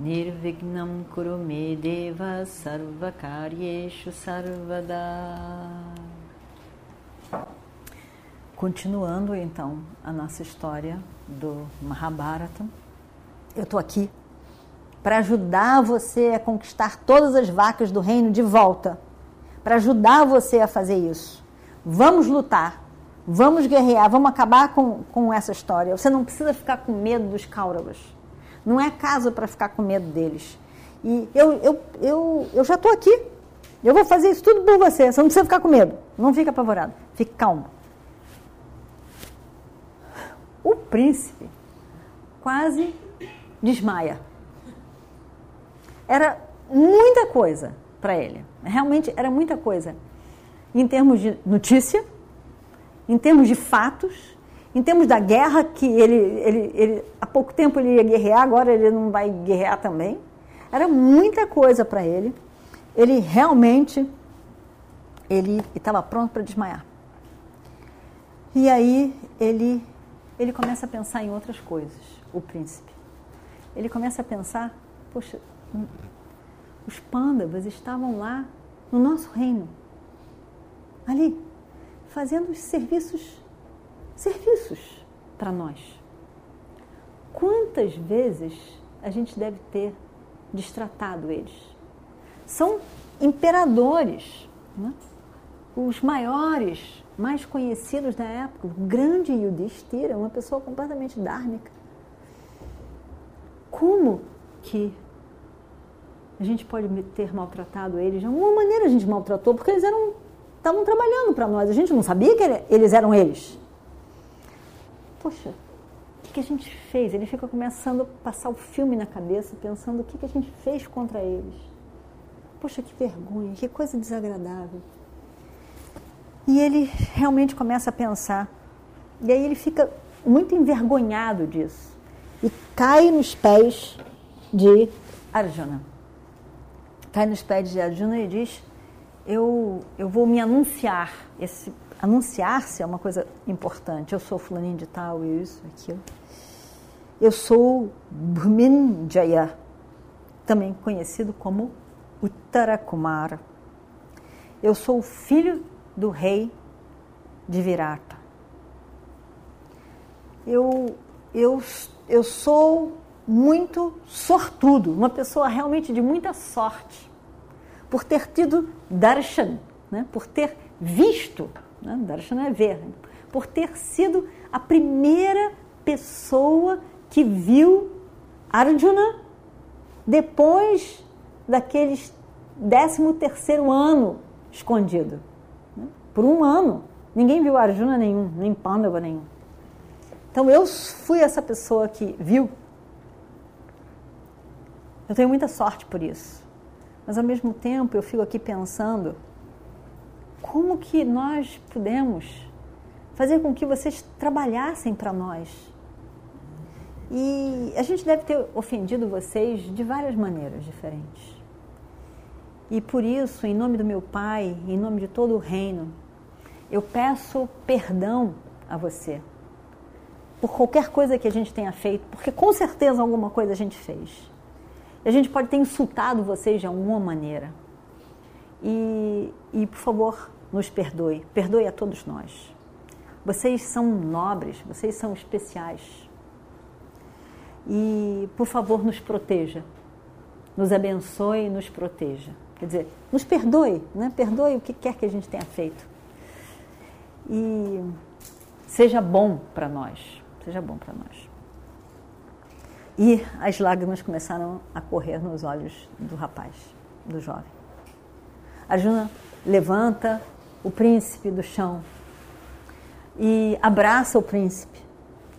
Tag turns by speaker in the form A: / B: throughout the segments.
A: Nirvignam Kurume Deva Sarvakaryeshu Sarvada Continuando então a nossa história do Mahabharata, eu estou aqui para ajudar você a conquistar todas as vacas do reino de volta, para ajudar você a fazer isso. Vamos lutar, vamos guerrear, vamos acabar com, com essa história. Você não precisa ficar com medo dos Kauravas. Não é caso para ficar com medo deles. E eu, eu, eu, eu já estou aqui. Eu vou fazer isso tudo por você. Você não precisa ficar com medo. Não fica apavorado. Fique calmo. O príncipe quase desmaia. Era muita coisa para ele. Realmente era muita coisa. Em termos de notícia, em termos de fatos, em termos da guerra, que ele, ele, ele há pouco tempo ele ia guerrear, agora ele não vai guerrear também. Era muita coisa para ele. Ele realmente ele estava pronto para desmaiar. E aí ele ele começa a pensar em outras coisas, o príncipe. Ele começa a pensar, poxa, hum, os pândavas estavam lá no nosso reino, ali, fazendo os serviços, serviços para nós. Quantas vezes a gente deve ter destratado eles? São imperadores, né? os maiores mais conhecidos da época, o grande Yudhishthira, uma pessoa completamente dármica. Como que a gente pode ter maltratado eles? De alguma maneira a gente maltratou, porque eles eram estavam trabalhando para nós. A gente não sabia que eles eram eles. Poxa, o que a gente fez? Ele fica começando a passar o filme na cabeça, pensando o que a gente fez contra eles. Poxa, que vergonha, que coisa desagradável. E ele realmente começa a pensar. E aí ele fica muito envergonhado disso. E cai nos pés de Arjuna. Cai nos pés de Arjuna e diz: Eu, eu vou me anunciar. Esse Anunciar-se é uma coisa importante. Eu sou fulaninho de tal, isso, aquilo. Eu sou Bhuminjaya, também conhecido como Uttarakumara. Eu sou filho do rei de Virata. Eu, eu, eu sou muito sortudo, uma pessoa realmente de muita sorte, por ter tido darshan, né? por ter visto, né? darshan é ver, né? por ter sido a primeira pessoa que viu Arjuna depois daqueles 13 terceiro ano escondido por um ano. Ninguém viu Arjuna nenhum, nem Pandava nenhum. Então eu fui essa pessoa que viu. Eu tenho muita sorte por isso. Mas ao mesmo tempo eu fico aqui pensando como que nós podemos fazer com que vocês trabalhassem para nós. E a gente deve ter ofendido vocês de várias maneiras diferentes. E por isso, em nome do meu Pai, em nome de todo o reino, eu peço perdão a você por qualquer coisa que a gente tenha feito, porque com certeza alguma coisa a gente fez. A gente pode ter insultado vocês de alguma maneira. E, e por favor, nos perdoe. Perdoe a todos nós. Vocês são nobres, vocês são especiais. E, por favor, nos proteja. Nos abençoe e nos proteja. Quer dizer, nos perdoe, né? perdoe o que quer que a gente tenha feito. E seja bom para nós, seja bom para nós. E as lágrimas começaram a correr nos olhos do rapaz, do jovem. Arjuna levanta o príncipe do chão e abraça o príncipe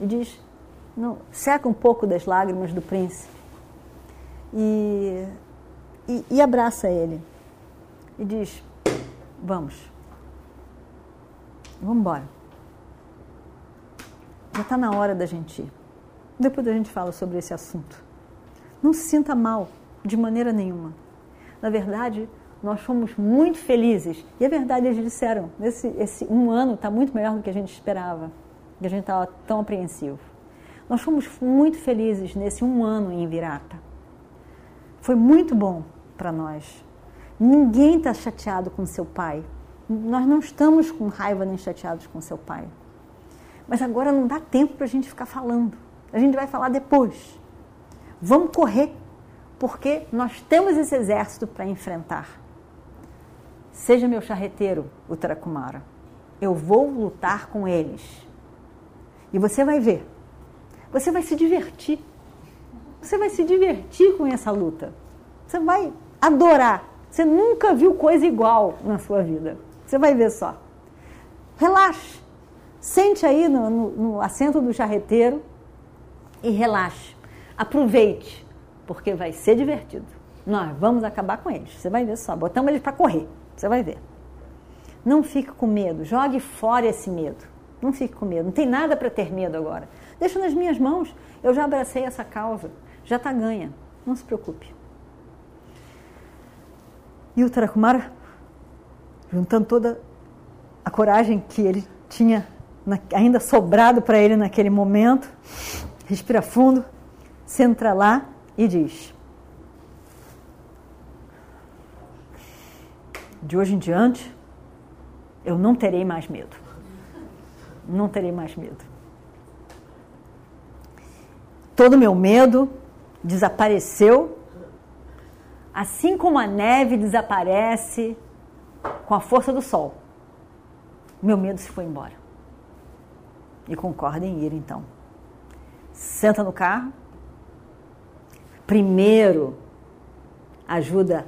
A: e diz: não, seca um pouco das lágrimas do príncipe e e, e abraça ele e diz: Vamos, vamos embora. Já está na hora da gente ir. Depois a gente fala sobre esse assunto. Não se sinta mal de maneira nenhuma. Na verdade, nós fomos muito felizes. E é verdade, eles disseram, esse, esse um ano está muito melhor do que a gente esperava, que a gente estava tão apreensivo. Nós fomos muito felizes nesse um ano em Virata. Foi muito bom para nós. Ninguém está chateado com seu pai. Nós não estamos com raiva nem chateados com seu pai. Mas agora não dá tempo para a gente ficar falando. A gente vai falar depois. Vamos correr, porque nós temos esse exército para enfrentar. Seja meu charreteiro, o Tarakumara. Eu vou lutar com eles. E você vai ver. Você vai se divertir. Você vai se divertir com essa luta. Você vai adorar. Você nunca viu coisa igual na sua vida. Você vai ver só. Relaxe. Sente aí no, no, no assento do charreteiro e relaxe. Aproveite, porque vai ser divertido. Nós vamos acabar com eles. Você vai ver só. Botamos eles para correr. Você vai ver. Não fique com medo. Jogue fora esse medo. Não fique com medo. Não tem nada para ter medo agora. Deixa nas minhas mãos. Eu já abracei essa causa. Já está ganha. Não se preocupe. E o Tarakumara, juntando toda a coragem que ele tinha ainda sobrado para ele naquele momento, respira fundo, senta lá e diz: De hoje em diante, eu não terei mais medo. Não terei mais medo. Todo meu medo desapareceu, assim como a neve desaparece com a força do sol. Meu medo se foi embora. E concorda em ir então. Senta no carro. Primeiro, ajuda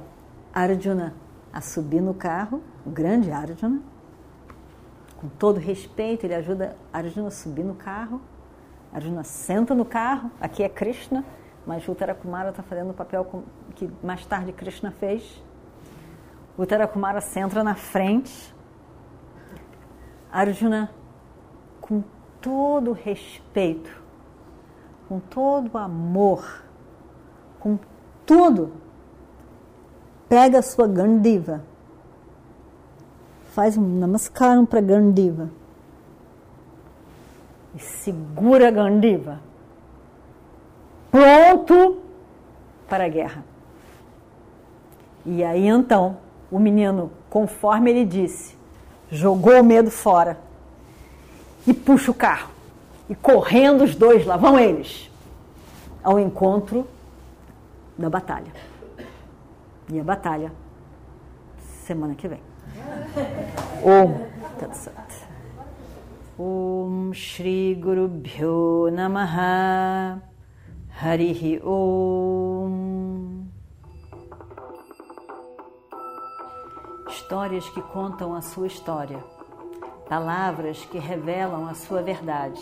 A: Arjuna a subir no carro, o grande Arjuna. Com todo respeito, ele ajuda Arjuna a subir no carro. Arjuna senta no carro, aqui é Krishna, mas o Tarakumara está fazendo o papel que mais tarde Krishna fez. O Tarakumara senta na frente. Arjuna, com todo respeito, com todo amor, com tudo, pega a sua Gandiva, faz um namaskaram para Gandiva e segura a Gandiva, pronto para a guerra. E aí então, o menino, conforme ele disse, jogou o medo fora e puxa o carro. E correndo os dois, lá vão eles, ao encontro da batalha. E a batalha, semana que vem. Om Tatsat. Om Shri Guru Bhyo Namaha Harihi Om. Histórias que contam a sua história palavras que revelam a sua verdade.